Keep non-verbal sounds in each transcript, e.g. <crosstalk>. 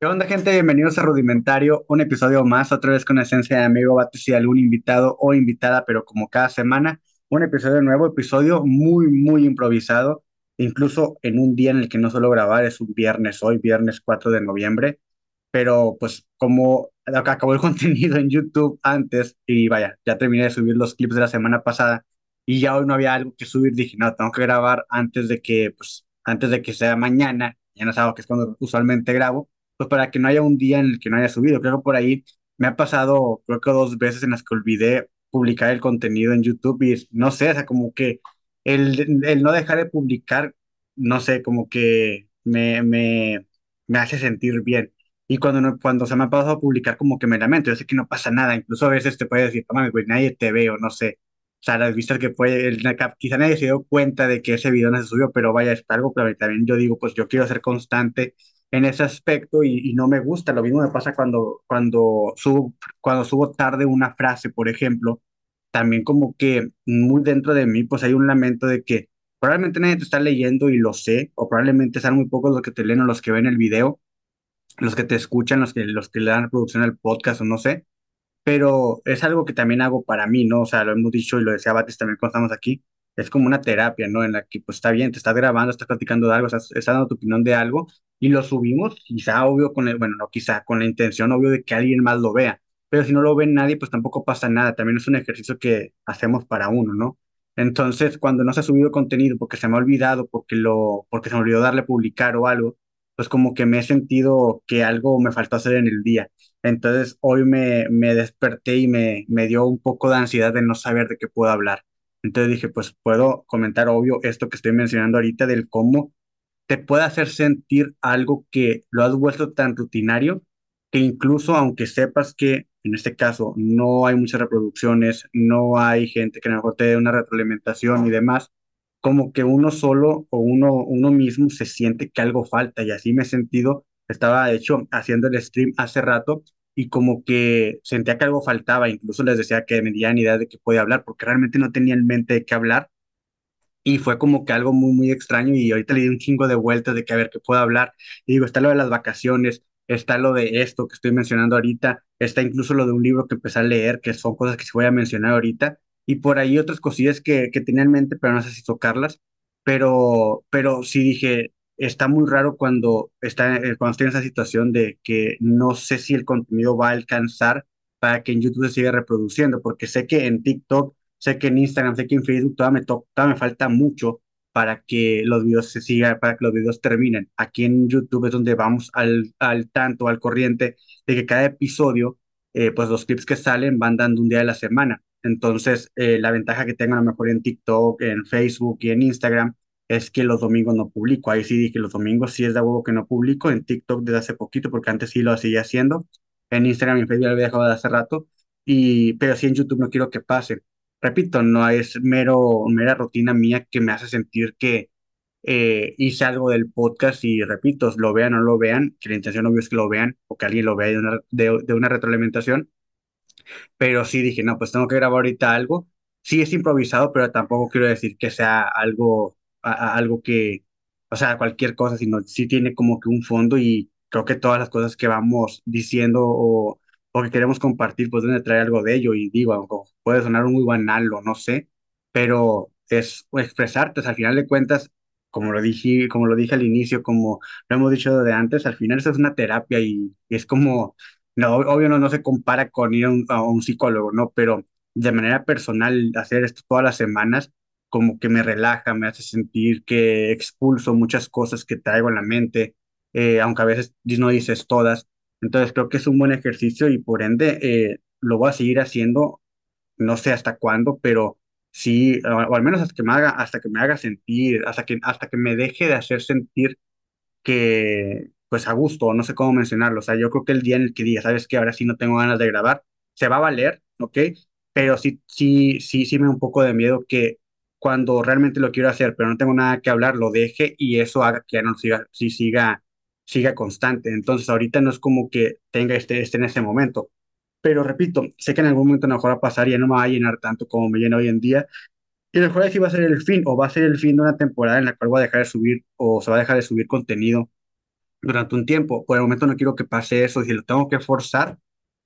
¿Qué onda, gente? Bienvenidos a Rudimentario, un episodio más, otra vez con esencia de amigo Bates y algún invitado o invitada, pero como cada semana, un episodio nuevo, episodio muy, muy improvisado, incluso en un día en el que no suelo grabar, es un viernes hoy, viernes 4 de noviembre, pero pues como acabó el <laughs> contenido en YouTube antes y vaya, ya terminé de subir los clips de la semana pasada y ya hoy no había algo que subir, dije, no, tengo que grabar antes de que, pues, antes de que sea mañana, no sábado, que es cuando usualmente grabo pues para que no haya un día en el que no haya subido. Creo que por ahí me ha pasado, creo que dos veces en las que olvidé publicar el contenido en YouTube y no sé, o sea, como que el, el no dejar de publicar, no sé, como que me, me, me hace sentir bien. Y cuando, no, cuando se me ha pasado a publicar, como que me lamento, yo sé que no pasa nada, incluso a veces te puede decir, toma, güey, nadie te ve o no sé. O sea, las vistas que puede, el, quizá nadie se dio cuenta de que ese video no se subió, pero vaya, es algo que también yo digo, pues yo quiero ser constante en ese aspecto y, no me gusta. Lo mismo me pasa cuando, cuando, subo, cuando subo tarde una frase, por ejemplo, también como que muy dentro de mí, pues hay un lamento de que probablemente nadie te está leyendo y lo sé, o probablemente sean muy pocos los que te leen o los que ven el video, los que te escuchan, los que, los que le dan reproducción al podcast o no sé, pero es algo que también hago para mí, ¿no? O sea, lo hemos dicho y lo decía Batis también cuando estamos aquí, es como una terapia, ¿no? En la que pues está bien, te estás grabando, estás platicando de algo, estás, estás dando tu opinión de algo y lo subimos, quizá obvio con el, bueno, no quizá, con la intención obvio de que alguien más lo vea, pero si no lo ve nadie, pues tampoco pasa nada, también es un ejercicio que hacemos para uno, ¿no? Entonces, cuando no se ha subido contenido porque se me ha olvidado, porque lo, porque se me olvidó darle publicar o algo, pues como que me he sentido que algo me faltó hacer en el día. Entonces, hoy me, me desperté y me, me dio un poco de ansiedad de no saber de qué puedo hablar. Entonces dije, pues puedo comentar, obvio, esto que estoy mencionando ahorita del cómo te puede hacer sentir algo que lo has vuelto tan rutinario que incluso aunque sepas que en este caso no hay muchas reproducciones, no hay gente que a lo mejor te dé una retroalimentación y demás, como que uno solo o uno, uno mismo se siente que algo falta. Y así me he sentido, estaba de hecho haciendo el stream hace rato y como que sentía que algo faltaba, incluso les decía que me dieran idea de que podía hablar, porque realmente no tenía en mente de qué hablar, y fue como que algo muy, muy extraño, y ahorita le di un chingo de vueltas de que a ver qué puedo hablar, y digo, está lo de las vacaciones, está lo de esto que estoy mencionando ahorita, está incluso lo de un libro que empecé a leer, que son cosas que se voy a mencionar ahorita, y por ahí otras cosillas que, que tenía en mente, pero no sé si tocarlas, pero, pero sí dije, está muy raro cuando, está, eh, cuando estoy en esa situación de que no sé si el contenido va a alcanzar para que en YouTube se siga reproduciendo, porque sé que en TikTok, sé que en Instagram, sé que en Facebook todavía me, todavía me falta mucho para que los videos se sigan, para que los videos terminen. Aquí en YouTube es donde vamos al, al tanto, al corriente, de que cada episodio, eh, pues los clips que salen van dando un día de la semana. Entonces, eh, la ventaja que tengo a lo mejor en TikTok, en Facebook y en Instagram es que los domingos no publico. Ahí sí dije, los domingos sí es de huevo que no publico. En TikTok desde hace poquito, porque antes sí lo seguía haciendo. En Instagram y en Facebook lo había dejado de hace rato. Y, pero sí en YouTube no quiero que pase. Repito, no es mero, mera rutina mía que me hace sentir que eh, hice algo del podcast y repito, lo vean o no lo vean, que la intención obvio es que lo vean o que alguien lo vea de una, de, de una retroalimentación. Pero sí dije, no, pues tengo que grabar ahorita algo. Sí es improvisado, pero tampoco quiero decir que sea algo a, algo que, o sea, cualquier cosa, sino sí tiene como que un fondo y creo que todas las cosas que vamos diciendo o, o que queremos compartir, pues deben traer algo de ello y digo, puede sonar muy banal o no sé, pero es expresarte, al final de cuentas, como lo dije, como lo dije al inicio, como lo hemos dicho de antes, al final eso es una terapia y, es como, no, obvio no, no se compara con ir a un, a un psicólogo, ¿no? Pero de manera personal, hacer esto todas las semanas, como que me relaja, me hace sentir que expulso muchas cosas que traigo en la mente, eh, aunque a veces no dices todas. Entonces creo que es un buen ejercicio y por ende eh, lo voy a seguir haciendo, no sé hasta cuándo, pero sí, o, al menos hasta que me haga, hasta que me haga sentir, hasta que, hasta que me deje de hacer sentir que, pues a gusto, no sé cómo mencionarlo. O sea, yo creo que el día en el que diga, sabes que ahora sí no tengo ganas de grabar, se va a valer, ¿ok? Pero sí, sí, sí, sí me da un poco de miedo que cuando realmente lo quiero hacer, pero no tengo nada que hablar, lo deje y eso haga que ya no siga, sí siga, siga constante. Entonces, ahorita no es como que tenga este, este en ese momento. Pero repito, sé que en algún momento a lo mejor va a pasar y ya no me va a llenar tanto como me llena hoy en día. Y a lo mejor así va a ser el fin, o va a ser el fin de una temporada en la cual voy a dejar de subir, o se va a dejar de subir contenido, durante un tiempo. Por el momento no quiero que pase eso. Si lo tengo que forzar,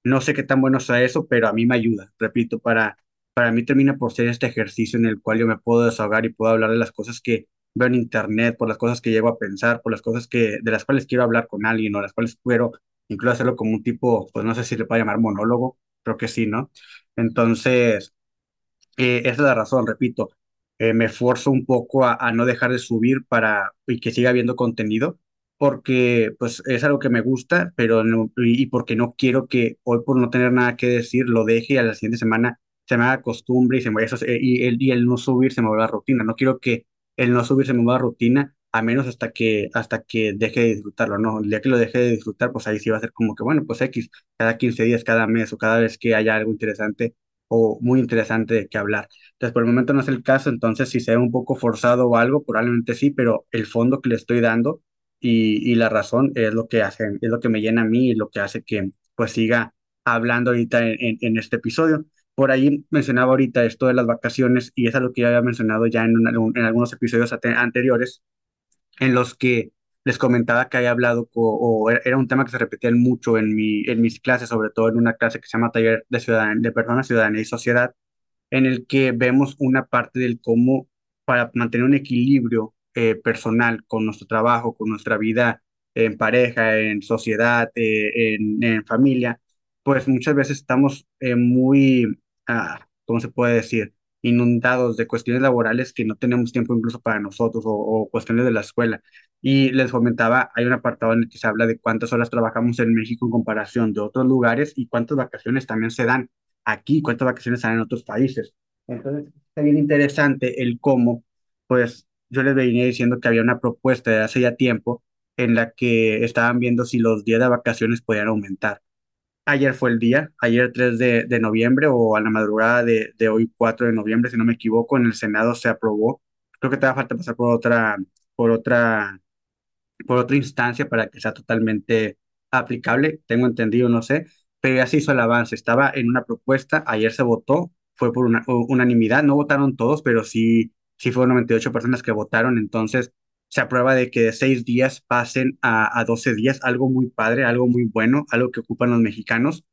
no sé qué tan bueno sea eso, pero a mí me ayuda. Repito, para, para mí termina por ser este ejercicio en el cual yo me puedo desahogar y puedo hablar de las cosas que veo en internet, por las cosas que llego a pensar, por las cosas que, de las cuales quiero hablar con alguien o las cuales quiero incluso hacerlo como un tipo, pues no sé si le puedo llamar monólogo, creo que sí, ¿no? Entonces, eh, esa es la razón, repito, eh, me esfuerzo un poco a, no dejar de subir para y que siga habiendo contenido, porque pues es algo que me gusta, pero y, porque no quiero que hoy por no tener nada que decir lo deje a la siguiente semana se me haga costumbre y se me eso, y el, y el no subir se me vuelva rutina. No quiero que el no subir se me vuelva rutina, a menos hasta que, hasta que deje de disfrutarlo, ¿no? El día que lo deje de disfrutar, pues ahí sí va a ser como que, bueno, pues X, cada 15 días, cada mes o cada vez que haya algo interesante o muy interesante de qué hablar. Entonces, por el momento no es el caso, entonces si se ve un poco forzado o algo, probablemente sí, pero el fondo que le estoy dando y, y la razón es lo que hace, es lo que me llena a mí y lo que hace que pues siga hablando ahorita en, en, en este episodio. Por ahí mencionaba ahorita esto de las vacaciones y es algo que ya había mencionado ya en, en algunos episodios anteriores en los que les comentaba que había hablado o era un tema que se repetía mucho en mi, en mis clases, sobre todo en una clase que se llama Taller de Ciudadan de Personas, Ciudadanía y Sociedad, en el que vemos una parte del cómo para mantener un equilibrio eh, personal con nuestro trabajo, con nuestra vida en pareja, en sociedad, eh, en, en familia, pues muchas veces estamos eh, muy, ah, ¿cómo se puede decir? inundados de cuestiones laborales que no tenemos tiempo incluso para nosotros o, o cuestiones de la escuela. Y les comentaba, hay un apartado en el que se habla de cuántas horas trabajamos en México en comparación de otros lugares y cuántas vacaciones también se dan aquí, cuántas vacaciones se dan en otros países. Entonces, está bien interesante el cómo, pues yo les venía diciendo que había una propuesta de hace ya tiempo en la que estaban viendo si los días de vacaciones podían aumentar. Ayer fue el día, ayer 3 de, de noviembre o a la madrugada de, de hoy 4 de noviembre, si no me equivoco, en el Senado se aprobó. Creo que te va falta pasar por otra, por otra por otra instancia para que sea totalmente aplicable, tengo entendido, no sé, pero ya se hizo el avance, estaba en una propuesta, ayer se votó, fue por una, unanimidad, no votaron todos, pero sí, sí fueron 98 personas que votaron, entonces se aprueba de que de seis días pasen a, a 12 días, algo muy padre, algo muy bueno, algo que ocupan los mexicanos.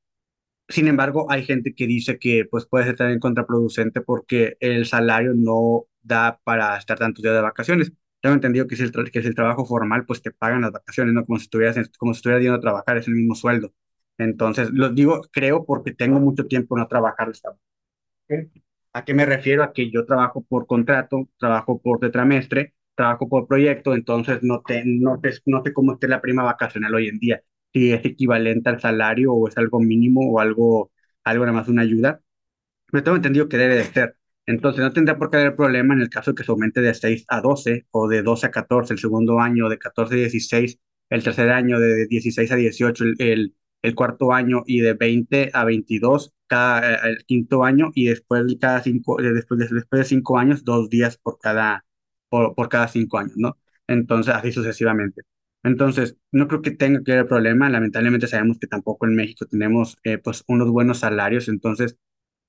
Sin embargo, hay gente que dice que pues, puede ser también contraproducente porque el salario no da para estar tantos días de vacaciones. Tengo entendido que si el, que si el trabajo formal, pues te pagan las vacaciones, ¿no? Como si estuvieras, como si estuvieras yendo a trabajar, es el mismo sueldo. Entonces, lo digo, creo porque tengo mucho tiempo no trabajar. ¿A qué me refiero? A que yo trabajo por contrato, trabajo por tetramestre, trabajo por proyecto, entonces no te, no te, no sé cómo esté la prima vacacional hoy en día, si es equivalente al salario o es algo mínimo o algo, algo nada más una ayuda. Pero tengo entendido que debe de ser. Entonces, no tendría por qué haber problema en el caso de que se aumente de 6 a 12 o de 12 a 14 el segundo año, de 14 a 16 el tercer año, de 16 a 18 el, el, el cuarto año y de 20 a 22 cada, eh, el quinto año y después, de cada cinco, eh, después, de, después de cinco años, dos días por cada, por, por cada cinco años, ¿no? Entonces, así sucesivamente. Entonces, no creo que tenga que haber problema. Lamentablemente sabemos que tampoco en México tenemos eh, pues unos buenos salarios, entonces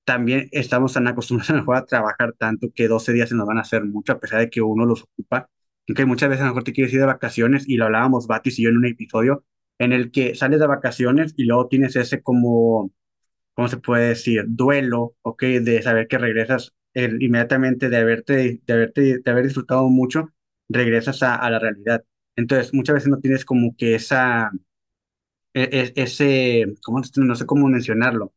también estamos tan <laughs> acostumbrados a, mejor a trabajar tanto que 12 días se nos van a hacer mucho, a pesar de que uno los ocupa. Que muchas veces a lo mejor te quieres ir de vacaciones y lo hablábamos Batis y yo en un episodio en el que sales de vacaciones y luego tienes ese como, ¿cómo se puede decir? Duelo, ¿ok? De saber que regresas el- inmediatamente de haberte, de haberte, de haber disfrutado mucho, regresas a, a la realidad. Entonces, muchas veces no tienes como que esa, e- e- ese, ¿cómo? No sé cómo mencionarlo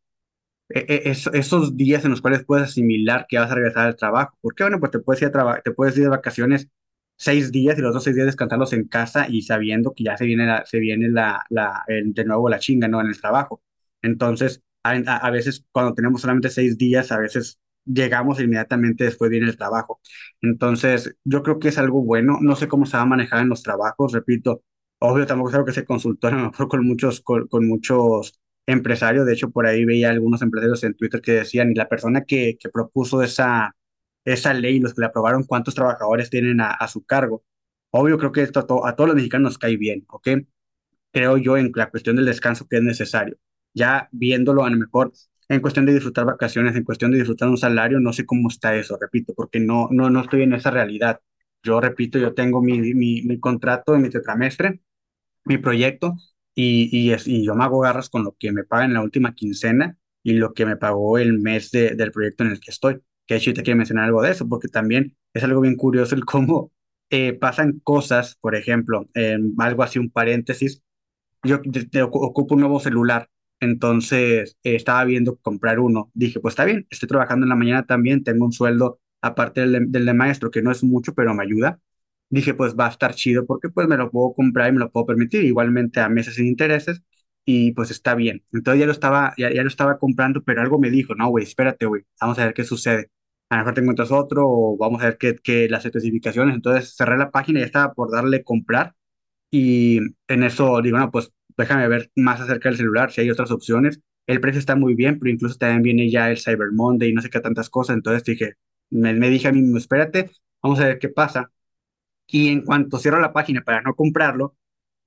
e- es- esos días en los cuales puedes asimilar que vas a regresar al trabajo. Porque bueno, pues te puedes ir a te puedes ir de vacaciones seis días y los otros seis días descansarlos en casa y sabiendo que ya se viene la, se viene la, la, de nuevo la chinga, ¿no? En el trabajo. Entonces, a veces cuando tenemos solamente seis días, a veces llegamos inmediatamente después viene el trabajo. Entonces, yo creo que es algo bueno. No sé cómo se va a manejar en los trabajos, repito. Obvio, tampoco es algo que se consultó a lo mejor con muchos, con, muchos empresario. De hecho, por ahí veía algunos empresarios en Twitter que decían, y la persona que, que propuso esa, esa ley, los que la aprobaron, cuántos trabajadores tienen a, su cargo. Obvio, creo que esto a, to- a todos los mexicanos nos cae bien, ¿ok? Creo yo en la cuestión del descanso que es necesario. Ya viéndolo, a lo mejor en cuestión de disfrutar vacaciones, en cuestión de disfrutar un salario, no sé cómo está eso, repito, porque no, no, no estoy en esa realidad. Yo repito, yo tengo mi, mi, contrato de mi tetramestre mi proyecto y, y, es- y yo me hago garras con lo que me pagan en la última quincena y lo que me pagó el mes de- del proyecto en el que estoy. Que de hecho, te quiero mencionar algo de eso, porque también es algo bien curioso el cómo eh, pasan cosas, por ejemplo, en algo así, un paréntesis yo te- te ocu- ocupo un nuevo celular, entonces eh, estaba viendo comprar uno. Dije, pues está bien, estoy trabajando en la mañana también, tengo un sueldo aparte del, de del de maestro, que no es mucho, pero me ayuda. Dije, pues va a estar chido porque pues me lo puedo comprar y me lo puedo permitir, igualmente a meses sin intereses, y pues está bien. Entonces ya lo estaba, ya, ya lo estaba comprando, pero algo me dijo, no, güey, espérate, güey, vamos a ver qué sucede. A lo mejor te encuentras otro o vamos a ver qué, qué las especificaciones. Entonces cerré la página y estaba por darle comprar y en eso digo, no, pues déjame ver más acerca del celular, si hay otras opciones. El precio está muy bien, pero incluso también viene ya el Cyber Monday y no sé qué tantas cosas. Entonces dije, me, me dije a mí mismo, espérate, vamos a ver qué pasa. Y en cuanto cierro la página para no comprarlo,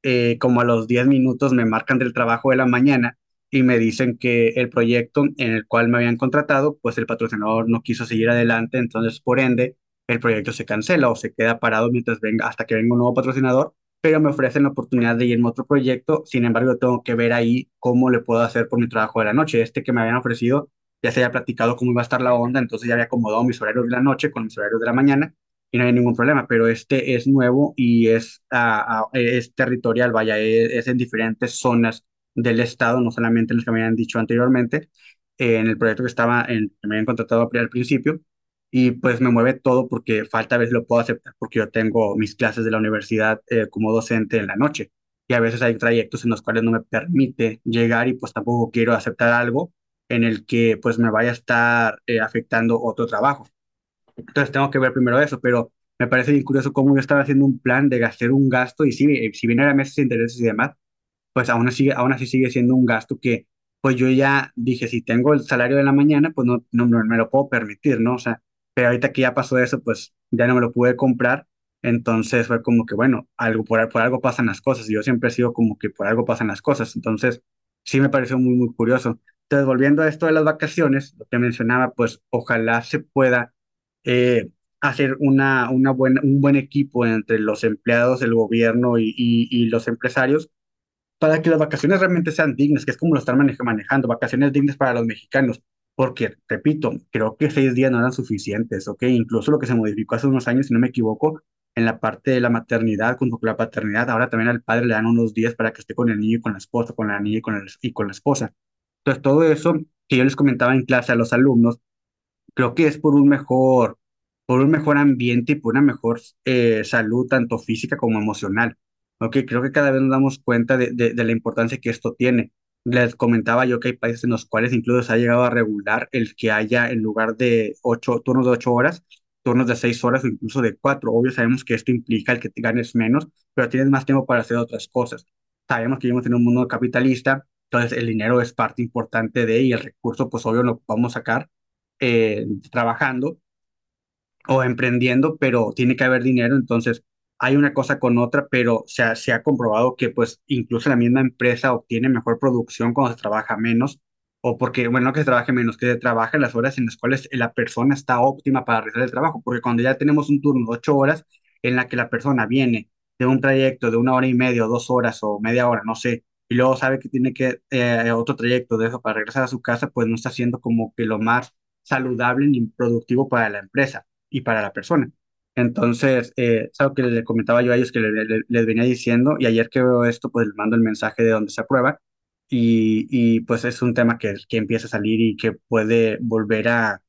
eh, como a los 10 minutos me marcan del trabajo de la mañana y me dicen que el proyecto en el cual me habían contratado, pues el patrocinador no quiso seguir adelante, entonces por ende el proyecto se cancela o se queda parado mientras venga, hasta que venga un nuevo patrocinador, pero me ofrecen la oportunidad de irme a otro proyecto, sin embargo tengo que ver ahí cómo le puedo hacer por mi trabajo de la noche. Este que me habían ofrecido ya se había platicado cómo iba a estar la onda, entonces ya había acomodado mis horarios de la noche con mis horarios de la mañana y no hay ningún problema, pero este es nuevo y es, ah, ah, es territorial, vaya, es, es en diferentes zonas del estado, no solamente en las que me habían dicho anteriormente, en el proyecto que estaba, en, que me habían contratado al principio, y pues me mueve todo porque falta a si lo puedo aceptar, porque yo tengo mis clases de la universidad eh, como docente en la noche, y a veces hay trayectos en los cuales no me permite llegar y pues tampoco quiero aceptar algo en el que pues me vaya a estar eh, afectando otro trabajo. Entonces tengo que ver primero eso, pero me parece bien curioso cómo yo estaba haciendo un plan de gastar un gasto y si, si bien era meses de intereses y demás, pues aún así, aún así sigue siendo un gasto que pues yo ya dije, si tengo el salario de la mañana, pues no, no, no me lo puedo permitir, ¿no? O sea, pero ahorita que ya pasó eso, pues ya no me lo pude comprar, entonces fue como que, bueno, algo por, por algo pasan las cosas, y yo siempre he sido como que por algo pasan las cosas, entonces sí me pareció muy, muy curioso. Entonces, volviendo a esto de las vacaciones, lo que mencionaba, pues ojalá se pueda eh, hacer una, una buena, un buen equipo entre los empleados, el gobierno y, y, y los empresarios para que las vacaciones realmente sean dignas, que es como lo están maneja- manejando, vacaciones dignas para los mexicanos. Porque, repito, creo que seis días no eran suficientes, ¿ok? Incluso lo que se modificó hace unos años, si no me equivoco, en la parte de la maternidad junto con la paternidad, ahora también al padre le dan unos días para que esté con el niño y con la esposa, con la niña y con, el- y con la esposa. Entonces, todo eso que yo les comentaba en clase a los alumnos, creo que es por un mejor, por un mejor ambiente y por una mejor eh, salud, tanto física como emocional. Ok, creo que cada vez nos damos cuenta de, la importancia que esto tiene. Les comentaba yo que hay países en los cuales incluso se ha llegado a regular el que haya en lugar de ocho turnos de ocho horas, turnos de seis horas o incluso de cuatro. Obvio sabemos que esto implica el que ganes menos, pero tienes más tiempo para hacer otras cosas. Sabemos que vivimos en un mundo capitalista, entonces el dinero es parte importante de y el recurso, pues obvio lo vamos a sacar eh, trabajando o emprendiendo, pero tiene que haber dinero, entonces hay una cosa con otra, pero se ha, se ha comprobado que pues incluso la misma empresa obtiene mejor producción cuando se trabaja menos, o porque, bueno, no que se trabaje menos, que se trabaje las horas en las cuales la persona está óptima para realizar el trabajo, porque cuando ya tenemos un turno de ocho horas en la que la persona viene de un trayecto de una hora y media o dos horas o media hora, no sé, y luego sabe que tiene que eh, otro trayecto de eso para regresar a su casa, pues no está haciendo como que lo más saludable ni productivo para la empresa y para la persona. Entonces, eh, es algo que les comentaba yo a ellos que le- le- les venía diciendo y ayer que veo esto, pues les mando el mensaje de donde se aprueba y, y pues es un tema que, que empieza a salir y que puede volver a,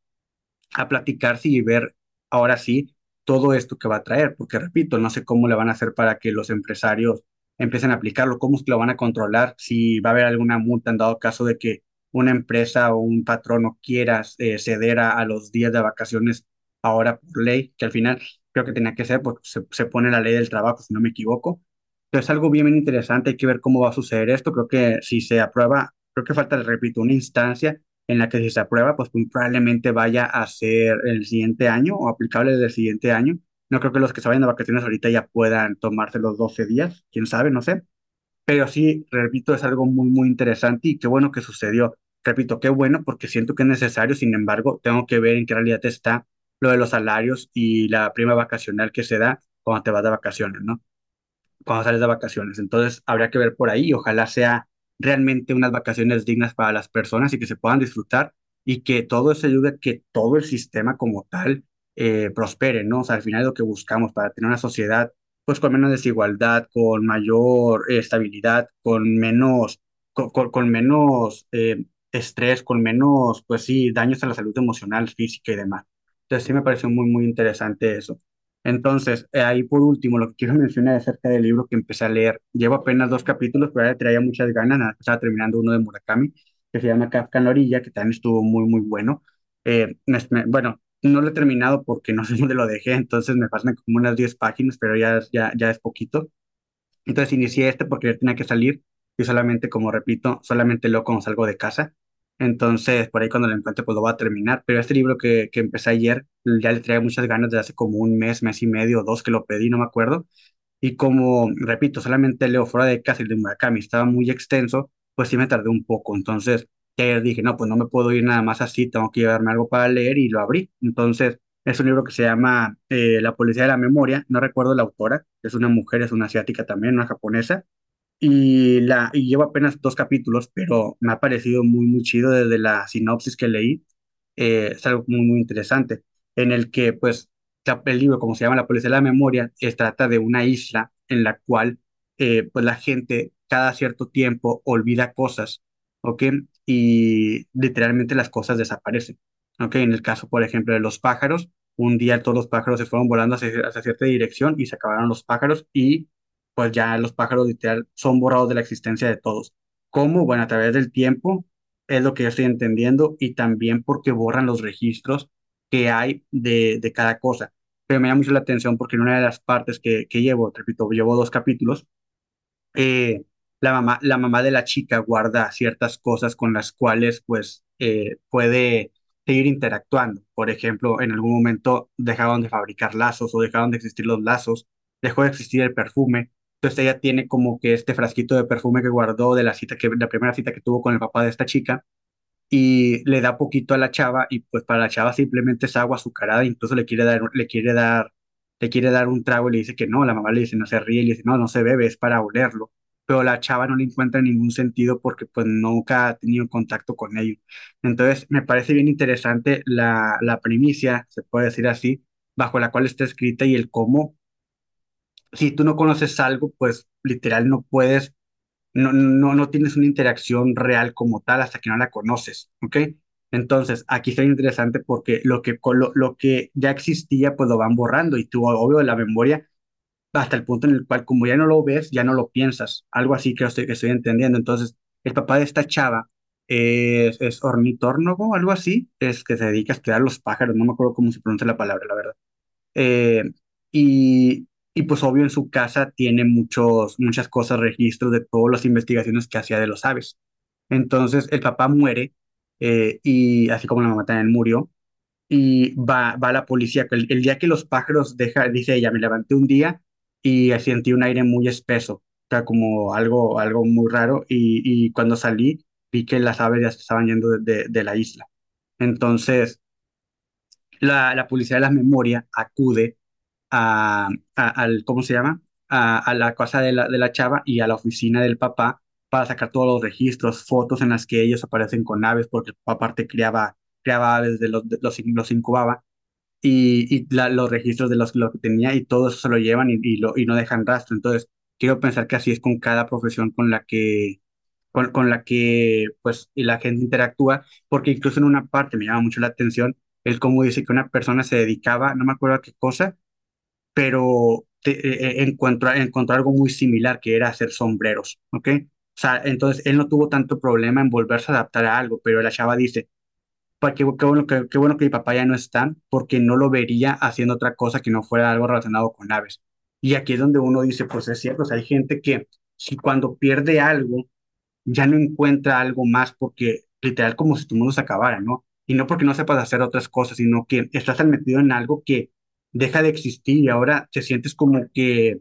a platicarse y ver ahora sí todo esto que va a traer, porque repito, no sé cómo le van a hacer para que los empresarios empiecen a aplicarlo, cómo es que lo van a controlar, si va a haber alguna multa en dado caso de que una empresa o un patrón no quiera eh, ceder a los días de vacaciones ahora por ley, que al final creo que tenía que ser porque se, se pone la ley del trabajo, si no me equivoco. Entonces, algo bien, bien interesante, hay que ver cómo va a suceder esto. Creo que si se aprueba, creo que falta, repito, una instancia en la que si se aprueba, pues probablemente vaya a ser el siguiente año o aplicable del siguiente año. No creo que los que se vayan de vacaciones ahorita ya puedan tomarse los 12 días, quién sabe, no sé. Pero sí, repito, es algo muy, muy interesante y qué bueno que sucedió. Repito, qué bueno porque siento que es necesario, sin embargo, tengo que ver en qué realidad está lo de los salarios y la prima vacacional que se da cuando te vas de vacaciones, ¿no? cuando sales de vacaciones. Entonces, habría que ver por ahí. Ojalá sea realmente unas vacaciones dignas para las personas y que se puedan disfrutar y que todo eso ayude a que todo el sistema como tal eh, prospere, ¿no? O sea, al final es lo que buscamos para tener una sociedad pues con menos desigualdad, con mayor eh, estabilidad, con menos, con, con- con menos eh, estrés, con menos, pues sí, daños a la salud emocional, física y demás. Entonces sí me pareció muy, muy interesante eso. Entonces, eh, ahí por último, lo que quiero <laughs> mencionar acerca del libro que empecé a leer. Llevo apenas dos capítulos, pero ya traía muchas ganas. Estaba terminando uno de Murakami, que se llama Kafka en la orilla, que también estuvo muy, muy bueno. Eh, bueno, no lo he terminado porque no sé <laughs> dónde lo dejé, entonces me faltan como unas 10 páginas, pero ya, ya, ya es poquito. Entonces inicié este porque ya tenía que salir y solamente, como repito, solamente leo cuando salgo de casa. Entonces, por ahí cuando lo encuentre, pues lo voy a terminar. Pero este libro que, que empecé ayer, ya le traía muchas ganas desde hace como un mes, mes y medio o dos que lo pedí, no me acuerdo. Y como, repito, solamente leo fuera de casa y de Murakami estaba muy extenso, pues sí me tardé un poco. Entonces, ayer dije, no, pues no me puedo ir nada más así, tengo que llevarme algo para leer y lo abrí. Entonces, es un libro que se llama eh, La Policía de la Memoria, no recuerdo la autora, es una mujer, es una asiática también, una japonesa, y, la, y llevo apenas dos capítulos, pero me ha parecido muy, muy chido desde la sinopsis que leí. eh, es algo muy, muy interesante, en el que, pues, el libro, como se llama La Policía de la Memoria, es, trata de una isla en la cual, eh, pues, la gente cada cierto tiempo olvida cosas, ¿ok? Y literalmente las cosas desaparecen, ¿ok? En el caso, por ejemplo, de los pájaros, un día todos los pájaros se fueron volando hacia, hacia cierta dirección y se acabaron los pájaros y pues ya los pájaros literal son borrados de la existencia de todos. ¿Cómo? Bueno, a través del tiempo es lo que yo estoy entendiendo y también porque borran los registros que hay de, de cada cosa. Pero me llama mucho la atención porque en una de las partes que, que llevo, repito, llevo dos capítulos, eh, la mamá, la mamá de la chica guarda ciertas cosas con las cuales pues eh, puede seguir interactuando. Por ejemplo, en algún momento dejaron de fabricar lazos o dejaron de existir los lazos, dejó de existir el perfume. Entonces ella tiene como que este frasquito de perfume que guardó de la cita que, la primera cita que tuvo con el papá de esta chica y le da poquito a la chava y pues para la chava simplemente es agua azucarada, incluso le quiere dar, le quiere dar, le quiere dar un trago y le dice que no, la mamá le dice no se ríe le dice no, no se bebe, es para olerlo, pero la chava no le encuentra ningún sentido porque pues nunca ha tenido contacto con ello. Entonces me parece bien interesante la, la primicia, se puede decir así, bajo la cual está escrita y el cómo, si tú no conoces algo, pues literal no puedes no, no, no tienes una interacción real como tal hasta que no la conoces, ¿ok? Entonces, aquí está interesante porque lo que, lo, lo que ya existía, pues lo van borrando y tú, obvio, la memoria, hasta el punto en el cual, como ya no lo ves, ya no lo piensas. Algo así que estoy, que estoy entendiendo. Entonces, el papá de esta chava es, es ornitólogo, algo así, es que se dedica a estudiar los pájaros, no me acuerdo cómo se pronuncia la palabra, la verdad. Eh, y, y pues obvio en su casa tiene muchos, muchas cosas, registros de todas las investigaciones que hacía de los aves. Entonces el papá muere eh, y así como la mamá también murió y va, va la policía. El, día que los pájaros deja, dice ella, me levanté un día y sentí un aire muy espeso, o sea, como algo, algo muy raro y, cuando salí vi que las aves ya se estaban yendo de, de de la isla. Entonces la, la policía de la memoria acude a, a- al, ¿cómo se llama? A, a la casa de la, de la chava y a la oficina del papá para sacar todos los registros, fotos en las que ellos aparecen con aves, porque aparte criaba, criaba aves, de los, de los, los incubaba, y, y la- los registros de los, lo que tenía y todo eso se lo llevan y, y, lo, y no dejan rastro. Entonces, quiero pensar que así es con cada profesión con la que, con, con la que, pues, y la gente interactúa, porque incluso en una parte me llama mucho la atención el cómo dice que una persona se dedicaba, no me acuerdo a qué cosa, pero te- eh, eh, encontró, encontró algo muy similar, que era hacer sombreros, ¿ok? O sea, entonces él no tuvo tanto problema en volverse a adaptar a algo, pero la chava dice, "Pa, qué, qué bueno que, qué bueno que mi papá ya no está, porque no lo vería haciendo otra cosa que no fuera algo relacionado con aves. Y aquí es donde uno dice, pues es cierto, o sea, hay gente que si cuando pierde algo, ya no encuentra algo más porque literal como si tu mundo se acabara, ¿no? Y no porque no sepas hacer otras cosas, sino que estás metido en algo que deja de existir y ahora te sientes como que,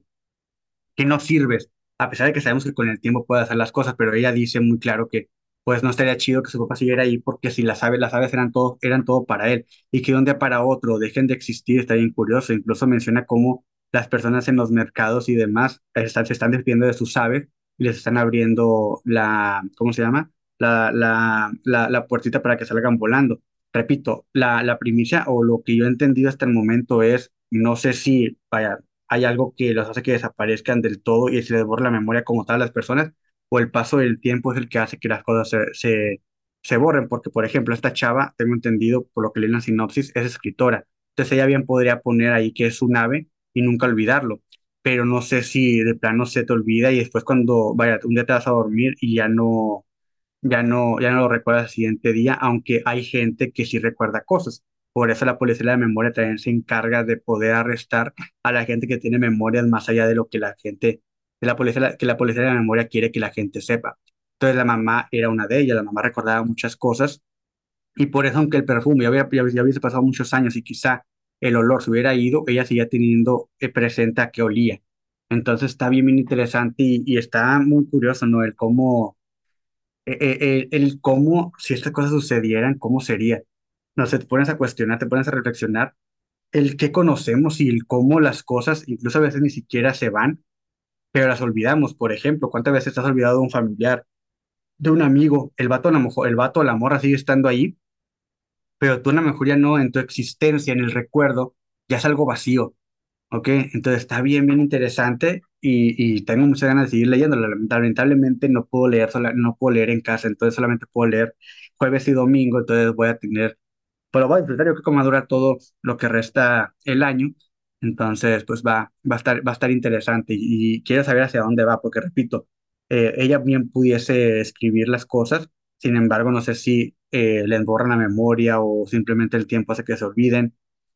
que no sirves, a pesar de que sabemos que con el tiempo puede hacer las cosas, pero ella dice muy claro que pues no estaría chido que su papá siguiera ahí porque si las aves, las aves eran todo, eran todo para él y que de un día para otro dejen de existir, está bien curioso, incluso menciona cómo las personas en los mercados y demás están, se están despidiendo de sus aves y les están abriendo la, ¿cómo se llama? La, la, la, la puertita para que salgan volando. Repito, la, la primicia o lo que yo he entendido hasta el momento es, no sé si, vaya, hay algo que los hace que desaparezcan del todo y se les borra la memoria como tal a las personas, o el paso del tiempo es el que hace que las cosas se, se, borren, porque por ejemplo, esta chava, tengo entendido por lo que leí en la sinopsis, es escritora, entonces ella bien podría poner ahí que es su nave y nunca olvidarlo, pero no sé si de plano se te olvida y después cuando, vaya, un día te vas a dormir y ya no, ya no, ya no lo recuerdas al siguiente día, aunque hay gente que sí recuerda cosas. Por eso la policía de la memoria también se encarga de poder arrestar a la gente que tiene memorias más allá de lo que la gente, de la policía, que la policía de la memoria quiere que la gente sepa. Entonces la mamá era una de ellas, la mamá recordaba muchas cosas y por eso aunque el perfume ya, había, ya, hubiese pasado muchos años y quizá el olor se hubiera ido, ella seguía teniendo eh, presente a qué olía. Entonces está bien, bien interesante y, y está muy curioso, ¿no? El cómo el, el cómo, si estas cosas sucedieran, cómo sería. No sé, te pones a cuestionar, te pones a reflexionar el qué conocemos y el cómo las cosas, incluso a veces ni siquiera se van, pero las olvidamos. Por ejemplo, ¿cuántas veces has olvidado de un familiar, de un amigo? El vato, a lo el vato la morra sigue estando ahí, pero tú a lo mejor no, en tu existencia, en el recuerdo, ya es algo vacío. ¿Ok? Entonces está bien, bien interesante y, y tengo muchas ganas de seguir leyéndolo. Lamentablemente no puedo leer, sola- no puedo leer en casa, entonces solamente puedo leer jueves y domingo, entonces voy a tener, pero voy a disfrutar, yo creo que va a durar todo lo que resta el año, entonces pues va, va a estar, va a estar interesante y, quiero saber hacia dónde va, porque repito, eh, ella bien pudiese escribir las cosas, sin embargo no sé si eh, les borran la memoria o simplemente el tiempo hace que se olviden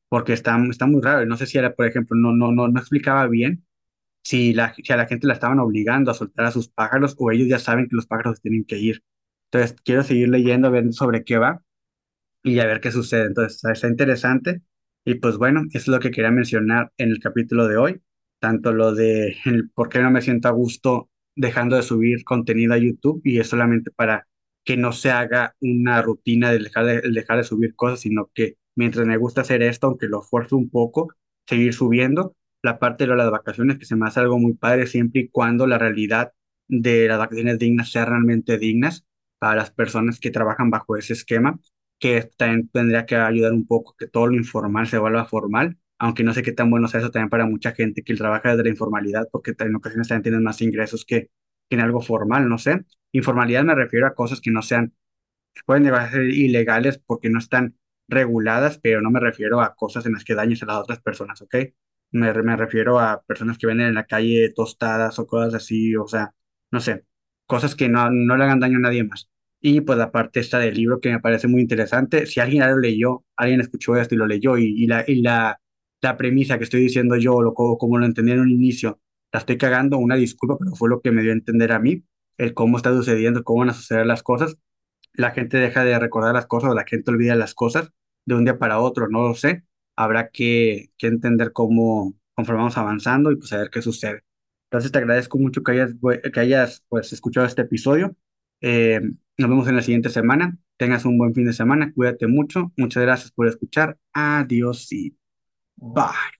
porque está, está muy raro. No sé si era, por ejemplo, no, no, no, no explicaba bien si, la, si a la gente la estaban obligando a soltar a sus pájaros o ellos ya saben que los pájaros tienen que ir. Entonces, quiero seguir leyendo, a ver sobre qué va y a ver qué sucede. Entonces, está interesante. Y pues bueno, eso es lo que quería mencionar en el capítulo de hoy, tanto lo de el por qué no me siento a gusto dejando de subir contenido a YouTube y es solamente para que no se haga una rutina de dejar de, dejar de subir cosas, sino que mientras me gusta hacer esto, aunque lo esfuerzo un poco, seguir subiendo la parte de las vacaciones, que se me hace algo muy padre siempre y cuando la realidad de las vacaciones dignas sea realmente dignas para las personas que trabajan bajo ese esquema que también tendría que ayudar un poco que todo lo informal se vuelva formal, aunque no sé qué tan bueno sea eso también para mucha gente que trabaja desde la informalidad, porque en ocasiones también tienen más ingresos que, en algo formal, no sé. Informalidad me refiero a cosas que no sean, pueden llegar a ser ilegales porque no están reguladas, pero no me refiero a cosas en las que dañes a las otras personas, ¿ok? Me, me refiero a personas que venden en la calle tostadas o cosas así, o sea, no sé, cosas que no, no le hagan daño a nadie más. Y pues la parte esta del libro que me parece muy interesante. Si alguien lo leyó, alguien escuchó esto y lo leyó y, la, y la, la premisa que estoy diciendo yo, lo, como, como lo entendí en un inicio, la estoy cagando, una disculpa, pero fue lo que me dio a entender a mí, el cómo está sucediendo, cómo van a suceder las cosas. La gente deja de recordar las cosas o la gente olvida las cosas de un día para otro, no lo sé. Habrá que, que entender cómo, conforme vamos avanzando y pues a ver qué sucede. Entonces te agradezco mucho que hayas, que hayas pues escuchado este episodio. Eh, nos vemos en la siguiente semana. Tengas un buen fin de semana. Cuídate mucho. Muchas gracias por escuchar. Adiós y bye.